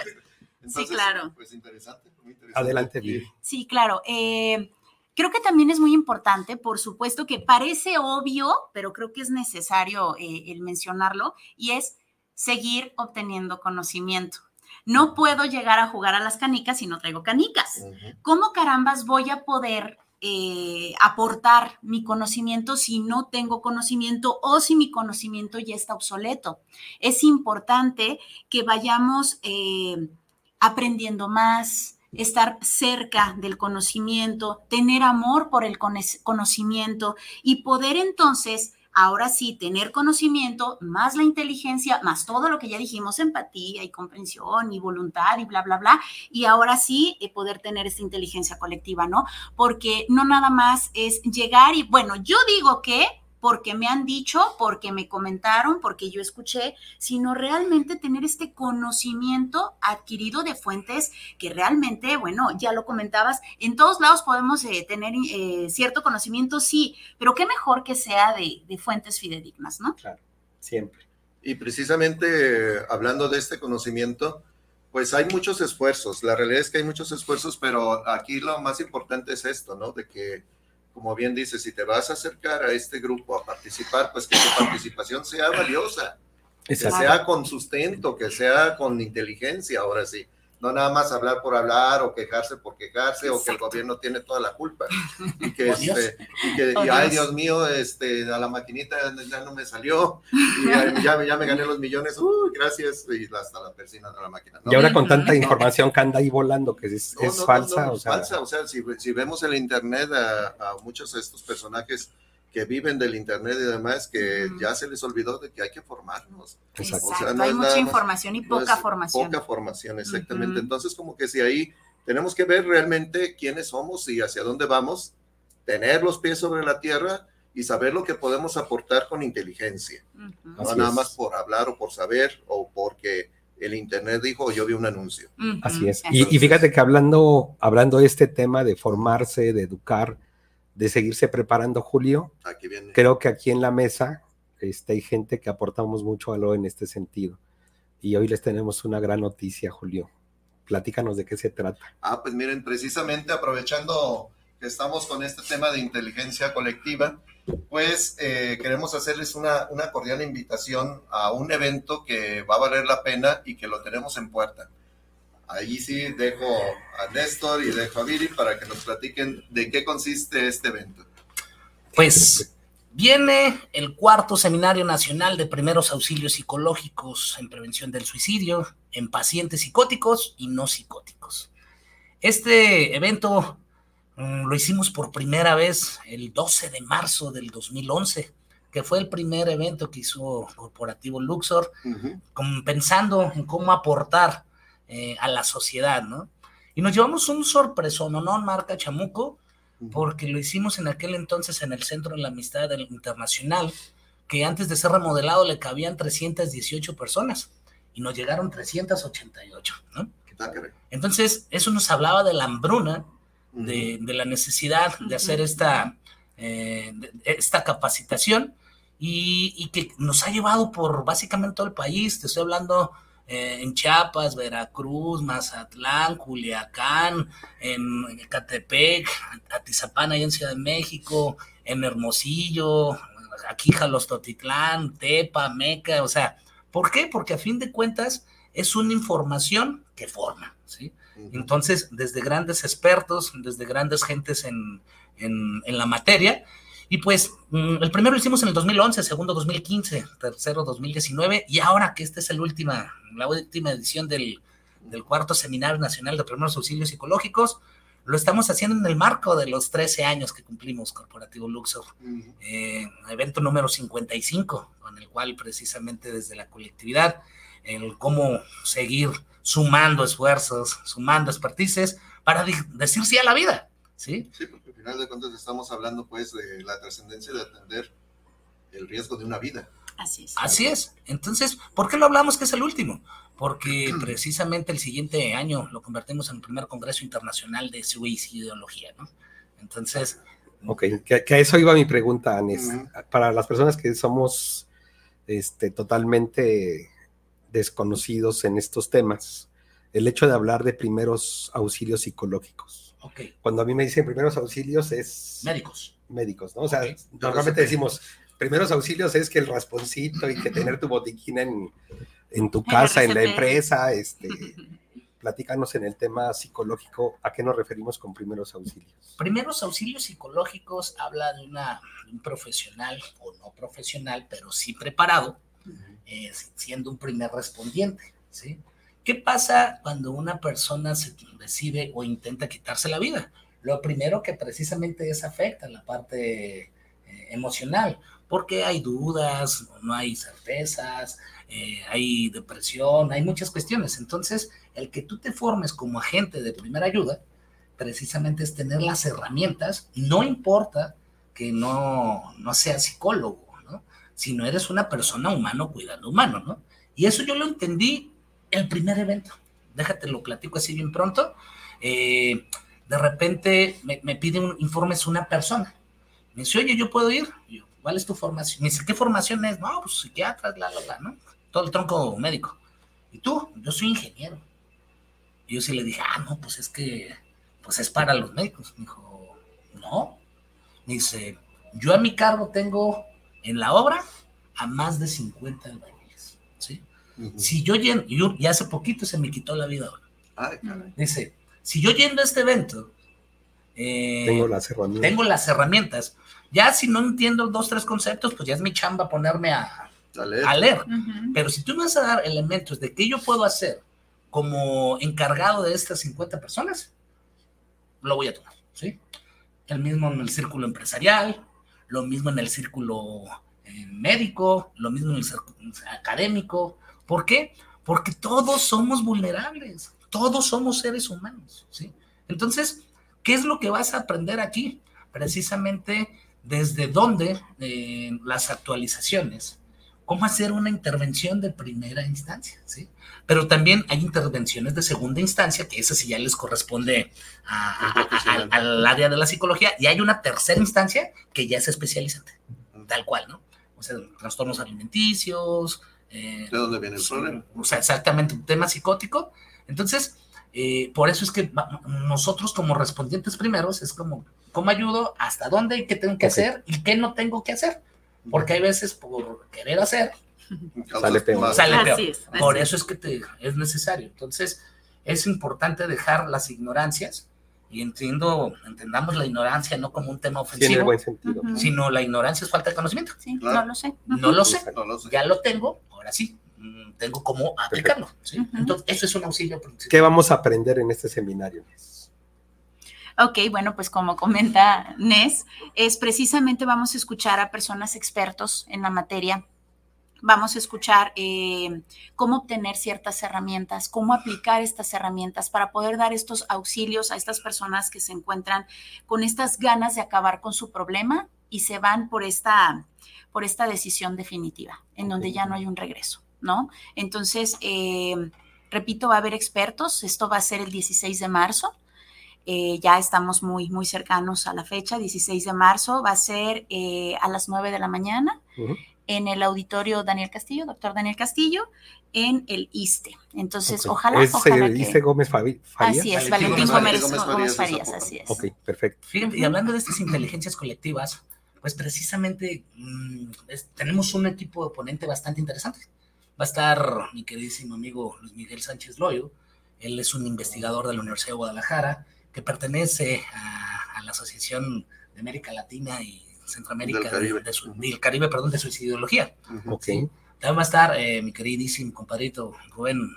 Entonces, claro. Pues interesante, muy interesante. Adelante, Vivi. Sí, claro. Eh, creo que también es muy importante, por supuesto que parece obvio, pero creo que es necesario eh, el mencionarlo, y es seguir obteniendo conocimiento. No puedo llegar a jugar a las canicas si no traigo canicas. ¿Cómo carambas voy a poder eh, aportar mi conocimiento si no tengo conocimiento o si mi conocimiento ya está obsoleto? Es importante que vayamos eh, aprendiendo más, estar cerca del conocimiento, tener amor por el conocimiento y poder entonces, ahora sí, tener conocimiento, más la inteligencia, más todo lo que ya dijimos, empatía y comprensión y voluntad y bla, bla, bla, y ahora sí eh, poder tener esta inteligencia colectiva, ¿no? Porque no nada más es llegar y, bueno, yo digo que porque me han dicho, porque me comentaron, porque yo escuché, sino realmente tener este conocimiento adquirido de fuentes que realmente, bueno, ya lo comentabas, en todos lados podemos eh, tener eh, cierto conocimiento, sí, pero qué mejor que sea de, de fuentes fidedignas, ¿no? Siempre. Y precisamente eh, hablando de este conocimiento, pues hay muchos esfuerzos. La realidad es que hay muchos esfuerzos, pero aquí lo más importante es esto, ¿no? De que, como bien dices, si te vas a acercar a este grupo a participar, pues que tu participación sea valiosa, que sea con sustento, que sea con inteligencia, ahora sí. No nada más hablar por hablar o quejarse por quejarse o que el gobierno tiene toda la culpa y que, Oh, este, y que Oh, y, ay Dios. Mío, este, a la maquinita ya no me salió y ya, ya, ya me gané los millones, uy, gracias, y hasta la persina de la máquina. ¿no? Y ahora con tanta información que anda ahí volando, que es, No, es no, falsa, no, o es sea, falsa. O sea, si, si vemos en el internet a, a muchos de estos personajes que viven del internet y demás, que ya se les olvidó de que hay que formarnos. exacto. O sea, no hay es mucha información y No poca formación. Poca formación, exactamente. Ujú. Entonces, como que si ahí tenemos que ver realmente quiénes somos y hacia dónde vamos, tener los pies sobre la tierra y saber lo que podemos aportar con inteligencia. Ujú. No Así nada es. más por hablar o por saber o porque el internet dijo o yo vi un anuncio. Ujú. Así es. Y, y fíjate que hablando, hablando de este tema de formarse, de educar, de seguirse preparando, Julio, Aquí viene. creo que aquí en la mesa este, hay gente que aportamos mucho valor en este sentido. Y hoy les tenemos una gran noticia, Julio. Platícanos de qué se trata. Ah, pues miren, precisamente aprovechando que estamos con este tema de inteligencia colectiva, pues eh, queremos hacerles una, una cordial invitación a un evento que va a valer la pena y que lo tenemos en puerta. Ahí sí dejo a Néstor y dejo a Viri para que nos platiquen de qué consiste este evento. Pues viene el cuarto Seminario Nacional de Primeros Auxilios Psicológicos en Prevención del Suicidio en pacientes psicóticos y no psicóticos. Este evento mm, lo hicimos por primera vez el 12 de marzo del 2011, que fue el primer evento que hizo Corporativo Luxor, pensando en cómo aportar eh, a la sociedad, ¿no? Y nos llevamos un sorpresón, ¿no? Marca Chamuco, porque lo hicimos en aquel entonces en el Centro de la Amistad del- Internacional, que antes de ser remodelado le cabían 318 personas y nos llegaron 388, ¿no? Ah, caray. Entonces, eso nos hablaba de la hambruna, de, de la necesidad de hacer esta, eh, de esta capacitación y, y que nos ha llevado por básicamente todo el país. Te estoy hablando eh, en Chiapas, Veracruz, Mazatlán, Culiacán, en Catepec, Atizapán, allá en Ciudad de México, en Hermosillo, aquí Jalostotitlán, Tepa, Meca, o sea, ¿por qué? Porque a fin de cuentas es una información que forma, ¿sí? Entonces, desde grandes expertos, desde grandes gentes en, en- en la materia, y pues mm, el primero lo hicimos en el 2011, segundo 2015, tercero 2019, y ahora que esta es el última, la última edición del, del cuarto Seminario Nacional de Primeros Auxilios Psicológicos, lo estamos haciendo en el marco de los 13 años que cumplimos Corporativo Luxor. Eh, evento número 55, con el cual precisamente desde la colectividad, el cómo seguir sumando esfuerzos, sumando expertices para decir sí a la vida, ¿sí? Sí, final de cuentas estamos hablando pues de la trascendencia de atender el riesgo de una vida. Así es. Así es. Entonces, ¿por qué lo hablamos que es el último? Porque precisamente el siguiente año lo convertimos en el primer Congreso Internacional de Suicidología, ¿no? Entonces, Ok, que, que a eso iba mi pregunta, Anes. Para las personas que somos este, totalmente desconocidos en estos temas, el hecho de hablar de primeros auxilios psicológicos. Ok, Cuando a mí me dicen primeros auxilios es médicos. médicos, ¿no? O sea, normalmente decimos primeros auxilios es que el rasponcito y que tener tu botiquín en, en tu casa, en la empresa, este, platícanos en el tema psicológico, ¿a qué nos referimos con primeros auxilios? Primeros auxilios psicológicos habla de, una, de un profesional o no profesional, pero sí preparado, eh, siendo un primer respondiente. ¿sí? ¿Qué pasa cuando una persona se decide o intenta quitarse la vida? Lo primero que precisamente es afecta la parte eh, emocional, porque hay dudas, no hay certezas, eh, hay depresión, hay muchas cuestiones. Entonces, el que tú te formes como agente de primera ayuda, precisamente es tener las herramientas, no importa que no, no seas psicólogo, ¿no? sino eres una persona humano cuidando humano, ¿no? Y eso yo lo entendí el primer evento. Déjate, lo platico así bien pronto. Eh, de repente me, me pide un informe es una persona. Me dice, oye, ¿yo puedo ir? Y yo, ¿cuál es tu formación? Me dice, ¿qué formación es? No, pues psiquiatra, bla, bla, bla, ¿no? Todo el tronco médico. ¿Y tú? Yo soy ingeniero. Y yo sí le dije, ah, no, pues es que, pues es para los médicos. Me dijo, no. Dice, yo a mi cargo tengo en la obra a más de 50 albañiles, Si yo, llen- yo y hace poquito se me quitó la vida ahora. Ay, caray. Dice, si yo yendo a este evento, eh, Tengo las herramientas. tengo las herramientas, ya si no entiendo dos, tres conceptos, pues ya es mi chamba ponerme a, Dale. a leer. Pero si tú me vas a dar elementos de qué yo puedo hacer como encargado de estas 50 personas, lo voy a tomar, ¿sí? El mismo en el círculo empresarial, lo mismo en el círculo eh, médico, lo mismo en el círculo académico. ¿Por qué? Porque todos somos vulnerables, todos somos seres humanos, ¿sí? Entonces, ¿qué es lo que vas a aprender aquí? Precisamente desde dónde eh, las actualizaciones, cómo hacer una intervención de primera instancia, ¿sí? Pero también hay intervenciones de segunda instancia, que eso sí ya les corresponde a- a- a- al área de la psicología, y hay una tercera instancia que ya es especializante, tal cual, ¿no? O sea, trastornos alimenticios, eh, ¿De dónde viene el problema? o sea, exactamente, un tema psicótico. Entonces, eh, por eso es que nosotros como respondientes primeros es como, ¿cómo ayudo? ¿Hasta dónde? y ¿Qué tengo que hacer? ¿Y qué no tengo que hacer? Porque hay veces por querer hacer, Sale peor. Así es, así Por es. eso es que te, es necesario. Entonces, es importante dejar las ignorancias y entiendo, entendamos la ignorancia no como un tema Tiene ofensivo, buen sentido. Sino la ignorancia es falta de conocimiento. Sí, Claro. no lo sé. No lo sé, No lo sé. ya lo tengo, ahora sí, mm, tengo cómo aplicarlo. ¿sí? Entonces, eso es un auxilio principal. ¿Qué vamos a aprender en este seminario? Ok, bueno, pues como comenta Nes, es precisamente vamos a escuchar a personas expertos en la materia. Vamos a escuchar eh, cómo obtener ciertas herramientas, cómo aplicar estas herramientas para poder dar estos auxilios a estas personas que se encuentran con estas ganas de acabar con su problema y se van por esta, por esta decisión definitiva, en donde ya no hay un regreso, ¿no? Entonces, eh, repito, va a haber expertos. Esto va a ser el 16 de marzo. Eh, ya estamos muy, muy cercanos a la fecha, 16 de marzo, va a ser eh, a las 9 de la mañana Ujú. En el auditorio Daniel Castillo, doctor Daniel Castillo, en el ISTE. Entonces, Ok. ojalá, Es, ojalá eh, que- dice Gómez Fabi- Farías. Así es, Valentín Valentín Gómez Gómez, Gómez Farías, así es. Ok, perfecto. Fíjate, y hablando de estas inteligencias colectivas, pues precisamente mm, es- tenemos un equipo de ponente bastante interesante. Va a estar mi queridísimo amigo Luis Miguel Sánchez Loyo. Él es un investigador de la Universidad de Guadalajara que pertenece a, a la Asociación de América Latina y Centroamérica Del Caribe. de, de su, del Caribe, perdón, de su ideología. También va a estar eh, mi queridísimo compadrito Rubén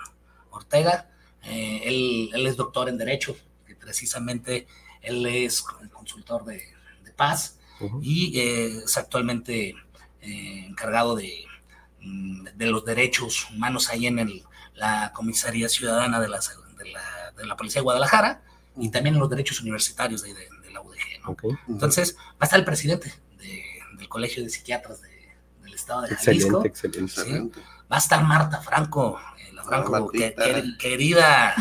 Ortega. Eh, él, él es doctor en Derecho, que precisamente él es consultor de, de paz y eh, es actualmente eh, encargado de, mm, de los derechos humanos ahí en el- la Comisaría Ciudadana de la, de la Policía de Guadalajara y también en los derechos universitarios de, de- de la UDG. ¿no? Ok. Entonces, va a estar el presidente de- del Colegio de Psiquiatras de- del Estado de Jalisco. Excelente, excelente. Excelente. Va a estar Marta Franco, eh, la Franco, que- querida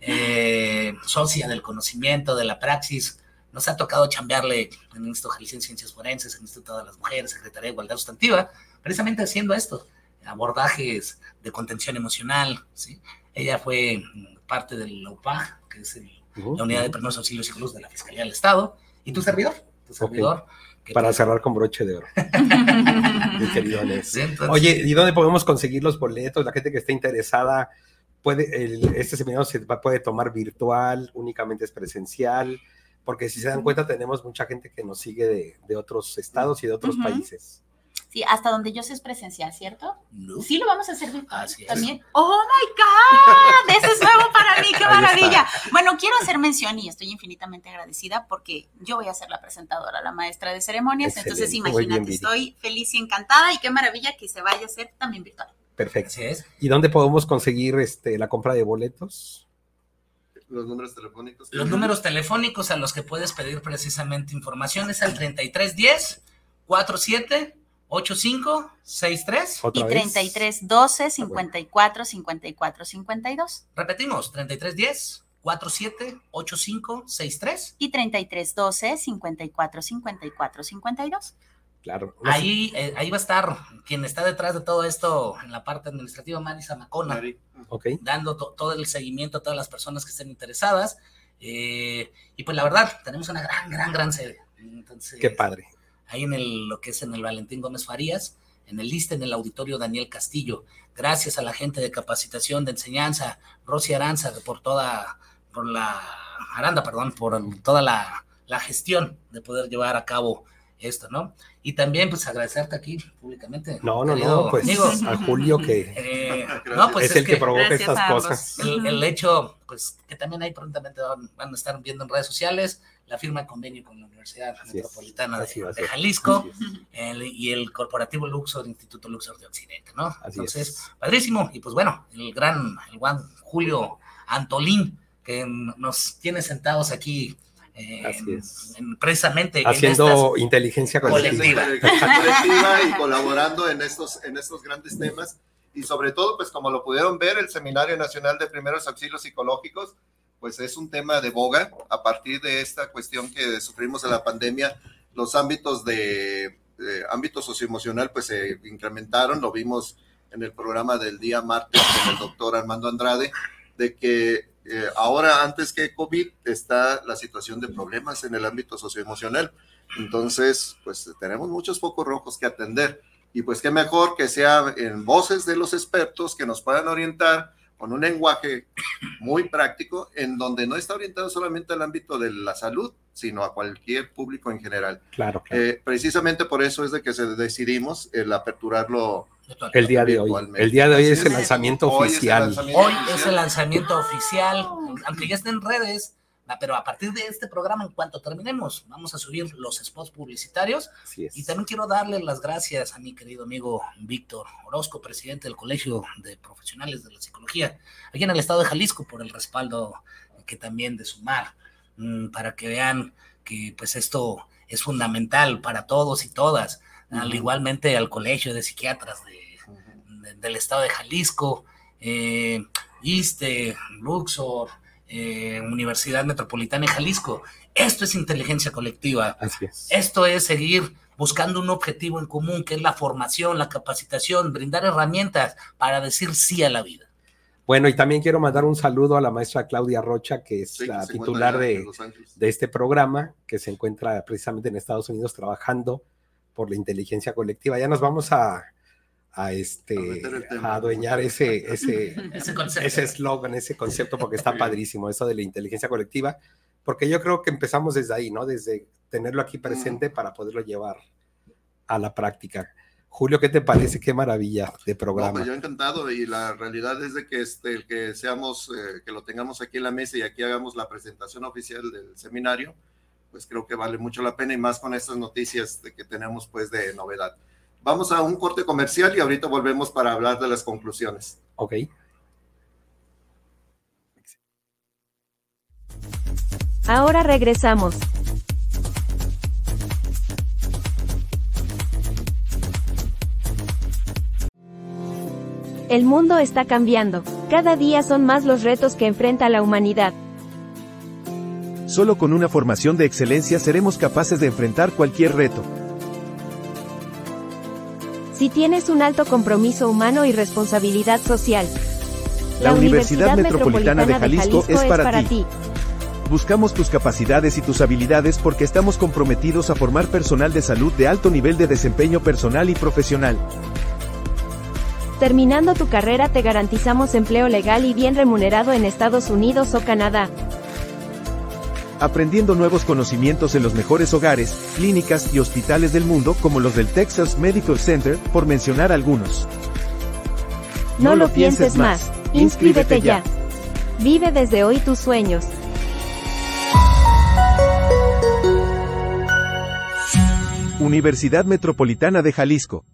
eh, socia del conocimiento, de la praxis. Nos ha tocado chambearle en el Instituto Jalisciense de Ciencias Forenses, en el Instituto de las Mujeres, Secretaría de Igualdad Sustantiva, precisamente haciendo esto, abordajes de contención emocional. ¿sí? Ella fue parte del UPAG, que es el- la Unidad de Primeros Auxilios y Psicólogos de la Fiscalía del Estado, y tu servidor, tu servidor. Para cerrar con broche de oro, mi querido Alex. Sí, entonces- Oye, ¿y dónde podemos conseguir los boletos? La gente que esté interesada, puede, el- este seminario se va- puede tomar virtual, únicamente es presencial, porque si se dan cuenta tenemos mucha gente que nos sigue de, de otros estados y de otros países. Sí, hasta donde yo sé es presencial, ¿cierto? No. Sí, lo vamos a hacer virtual Así es. también. ¡Oh, my God! Eso es nuevo para mí, qué maravilla. Bueno, quiero hacer mención y estoy infinitamente agradecida porque yo voy a ser la presentadora, la maestra de ceremonias. Entonces, Excelente, imagínate, estoy feliz y encantada y qué maravilla que se vaya a hacer también virtual. Perfecto. Así es. ¿Y dónde podemos conseguir este, la compra de boletos? Los números telefónicos. Los números telefónicos a los que puedes pedir precisamente información es al 3310 47 85 63. Y ¿Otra vez? 33 12 54 54 52. Repetimos, 3310 47 85 63. Y 33 12 54 54 52. Claro. Ahí, eh, ahí va a estar quien está detrás de todo esto en la parte administrativa, Marisa Macona, Mari. Ok. dando to- todo el seguimiento a todas las personas que estén interesadas. Eh, y pues la verdad, tenemos una gran, gran, gran sede. Entonces, Qué padre. Ahí en el, lo que es en el Valentín Gómez Farías, en el ISTE, en el auditorio Daniel Castillo. Gracias a la gente de capacitación, de enseñanza, Rosy Aranza, por toda, por la, Aranda, perdón, por toda la, la gestión de poder llevar a cabo esto, ¿no? Y también, pues, agradecerte aquí públicamente. No, no, no, pues, a Julio que eh, no, pues, es, el que, provoca estas cosas. El, hecho, pues, que también ahí prontamente van, a estar viendo en redes sociales la firma de convenio con la Universidad Metropolitana de, Jalisco y el corporativo Luxor, Instituto Luxor de Occidente, ¿no? Entonces, padrísimo. Y pues bueno, el gran, el Juan Julio Antolín, que nos tiene sentados aquí Así es. precisamente haciendo inteligencia colectiva. y colaborando en estos, en estos grandes temas. Y sobre todo, pues como lo pudieron ver, el Seminario Nacional de Primeros Auxilios Psicológicos, pues es un tema de boga a partir de esta cuestión que sufrimos en la pandemia. Los ámbitos de, ámbito socioemocional pues se incrementaron, lo vimos en el programa del día martes con el doctor Armando Andrade, de que eh, ahora, antes que COVID, está la situación de problemas en el ámbito socioemocional. Entonces, pues tenemos muchos focos rojos que atender. Y pues qué mejor que sea en voces de los expertos que nos puedan orientar con un lenguaje muy práctico, en donde no está orientado solamente al ámbito de la salud, sino a cualquier público en general. Claro. Eh, precisamente por eso es de que se decidimos el aperturarlo el día de hoy. El día de hoy es el lanzamiento oficial. Hoy es el lanzamiento oficial, aunque ya está en redes, pero a partir de este programa, en cuanto terminemos, vamos a subir los spots publicitarios. Y también quiero darle las gracias a mi querido amigo Víctor Orozco, presidente del Colegio de Profesionales de la Psicología, aquí en el estado de Jalisco, por el respaldo que también de sumar, mm, para que vean que pues esto es fundamental para todos y todas, al igualmente al Colegio de Psiquiatras de del estado de Jalisco, eh, ISTE, Luxor, eh, Universidad Metropolitana de Jalisco. Esto es inteligencia colectiva. Así es. Esto es seguir buscando un objetivo en común, que es la formación, la capacitación, brindar herramientas para decir sí a la vida. Bueno, y también quiero mandar un saludo a la maestra Claudia Rocha, que es la titular de, de, este programa, que se encuentra precisamente en Estados Unidos trabajando por la inteligencia colectiva. Ya nos vamos a, a este a adueñar ese ese ese eslogan, ese, concepto porque está padrísimo eso de la inteligencia colectiva, porque yo creo que empezamos desde ahí, ¿no? Desde tenerlo aquí presente para poderlo llevar a la práctica. Julio, ¿qué te parece? Qué maravilla de programa. pues yo encantado y la realidad es de que este el que seamos eh, que lo tengamos aquí en la mesa y aquí hagamos la presentación oficial del seminario, pues creo que vale mucho la pena y más con estas noticias de que tenemos pues de novedad. Vamos a un corte comercial y ahorita volvemos para hablar de las conclusiones. Ok. Ahora regresamos. El mundo está cambiando. Cada día son más los retos que enfrenta la humanidad. Solo con una formación de excelencia seremos capaces de enfrentar cualquier reto. Si tienes un alto compromiso humano y responsabilidad social. La, Universidad, Metropolitana, de Jalisco, es, para, ti. Buscamos tus capacidades y tus habilidades porque estamos comprometidos a formar personal de salud de alto nivel de desempeño personal y profesional. Terminando tu carrera te garantizamos empleo legal y bien remunerado en Estados Unidos o Canadá aprendiendo nuevos conocimientos en los mejores hogares, clínicas y hospitales del mundo como los del Texas Medical Center, por mencionar algunos. No, lo pienses más, inscríbete ya. Vive desde hoy tus sueños. Universidad Metropolitana de Jalisco.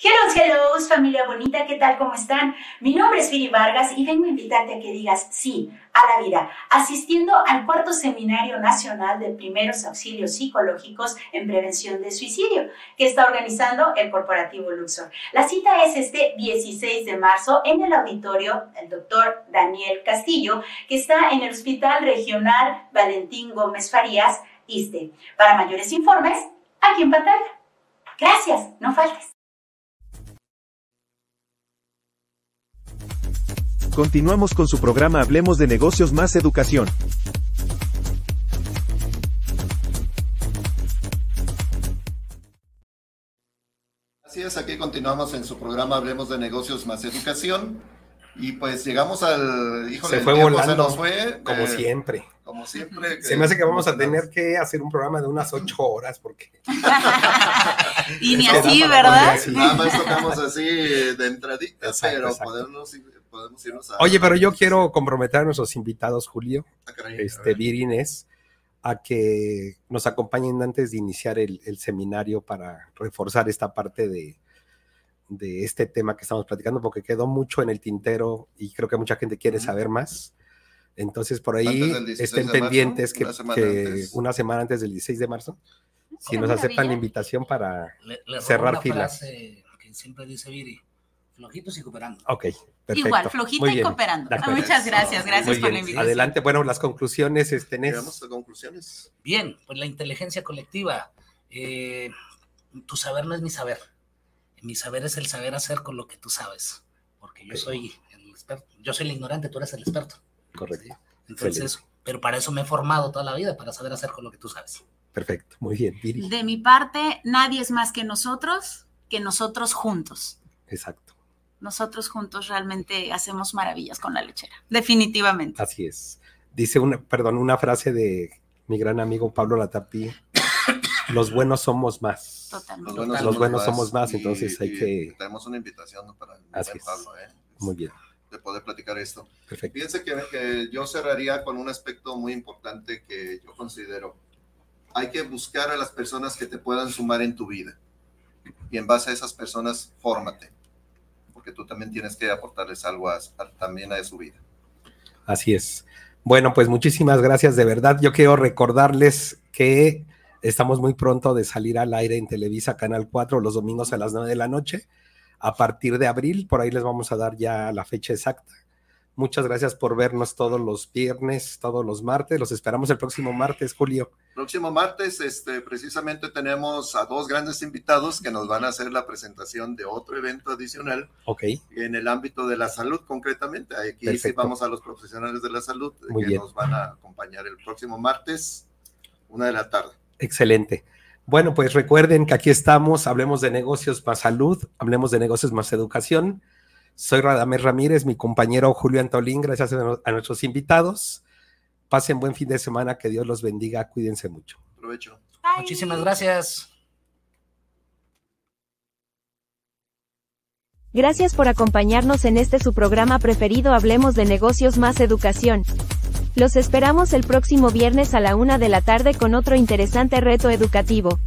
Hello, hello, familia bonita, ¿qué tal? ¿Cómo están? Mi nombre es Fili Vargas y vengo a invitarte a que digas sí a la vida, asistiendo al cuarto Seminario Nacional de Primeros Auxilios Psicológicos en Prevención de Suicidio, que está organizando el Corporativo Luxor. La cita es este 16 de marzo en el auditorio del doctor Daniel Castillo, que está en el Hospital Regional Valentín Gómez Farías, ISTE. Para mayores informes, aquí en pantalla. Gracias, no faltes. Continuamos con su programa Hablemos de negocios más educación. Así aquí continuamos en su programa Hablemos de Negocios más Educación. Y pues llegamos al. Híjole, se fue volando. Se nos fue. Como eh, siempre. Como siempre. Se me hace que vamos a tener que hacer un programa de unas ocho horas, porque. y ni así, ¿verdad? Nada más tocamos así de entradita, pero Podemos, podemos, irnos a. Oye, pero yo quiero comprometer a nuestros invitados, Julio, ah, este, Virines, a que nos acompañen antes de iniciar el, seminario para reforzar esta parte de, de este tema que estamos platicando, porque quedó mucho en el tintero y creo que mucha gente quiere saber más. Entonces, por ahí estén pendientes que, una semana, antes del 16 de marzo, si nos aceptan la invitación para cerrar filas. que siempre dice Viri, flojitos y cooperando. Ok, perfecto. Igual, flojito y cooperando. Muchas gracias, gracias por la invitación. Adelante, bueno, las conclusiones, este, a conclusiones. Bien, pues la inteligencia colectiva. Eh, tu saber no es mi saber. Mi saber es el saber hacer con lo que tú sabes. Porque yo soy el experto. Yo soy el ignorante, tú eres el experto. Correcto. Entonces, pero para eso me he formado toda la vida, para saber hacer con lo que tú sabes. Perfecto, muy bien. De mi parte, nadie es más que nosotros, que nosotros juntos. Exacto. Nosotros juntos realmente hacemos maravillas con la lechera, definitivamente. Así es. Dice una, perdón, una frase de mi gran amigo Pablo Latapí, los buenos somos más. Totalmente. Los buenos, somos más, entonces hay que... Tenemos una invitación para el Pablo, ¿eh? Muy bien de poder platicar esto. Perfecto. Fíjense que, yo cerraría con un aspecto muy importante que yo considero. Hay que buscar a las personas que te puedan sumar en tu vida. Y en base a esas personas, fórmate. Tú también tienes que aportarles algo también a su vida. Así es. Bueno, pues muchísimas gracias de verdad. Yo quiero recordarles que estamos muy pronto de salir al aire en Televisa Canal 4 los domingos a las 9 de la noche a partir de abril. Por ahí les vamos a dar ya la fecha exacta. Muchas gracias por vernos todos los viernes, todos los martes. Los esperamos el próximo martes, Julio. Próximo martes, este, precisamente tenemos a dos grandes invitados que nos van a hacer la presentación de otro evento adicional. Ok. En el ámbito de la salud, concretamente. Aquí sí vamos a los profesionales de la salud que nos van a acompañar el próximo martes, una de la tarde. Excelente. Bueno, pues recuerden que aquí estamos, hablemos de negocios más salud, hablemos de negocios más educación. Soy Radamés Ramírez, mi compañero Julio Antolín, gracias a, nuestros invitados. Pasen buen fin de semana, que Dios los bendiga, cuídense mucho. Aprovecho. Muchísimas gracias. Gracias por acompañarnos en este su programa preferido Hablemos de negocios más educación. Los esperamos el próximo viernes a la una de la tarde con otro interesante reto educativo.